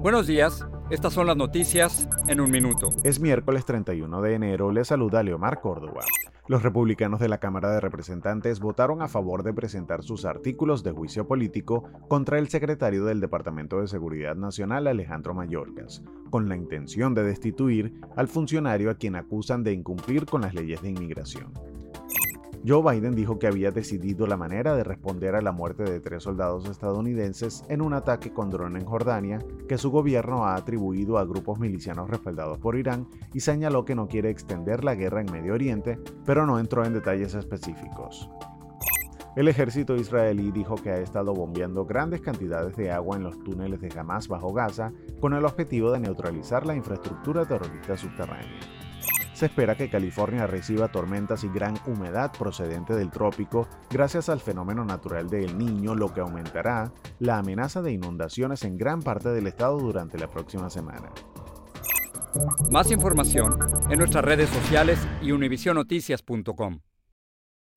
Buenos días, estas son las noticias en un minuto. Es miércoles 31 de enero, le saluda Leomar Córdoba. Los republicanos de la Cámara de Representantes votaron a favor de presentar sus artículos de juicio político contra el secretario del Departamento de Seguridad Nacional, Alejandro Mayorkas, con la intención de destituir al funcionario a quien acusan de incumplir con las leyes de inmigración. Joe Biden dijo que había decidido la manera de responder a la muerte de tres soldados estadounidenses en un ataque con dron en Jordania que su gobierno ha atribuido a grupos milicianos respaldados por Irán y señaló que no quiere extender la guerra en Medio Oriente, pero no entró en detalles específicos. El ejército israelí dijo que ha estado bombeando grandes cantidades de agua en los túneles de Hamas bajo Gaza con el objetivo de neutralizar la infraestructura terrorista subterránea se espera que California reciba tormentas y gran humedad procedente del trópico gracias al fenómeno natural del Niño, lo que aumentará la amenaza de inundaciones en gran parte del estado durante la próxima semana. Más información en nuestras redes sociales y univisionoticias.com.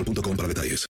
Mobile.com para detalles.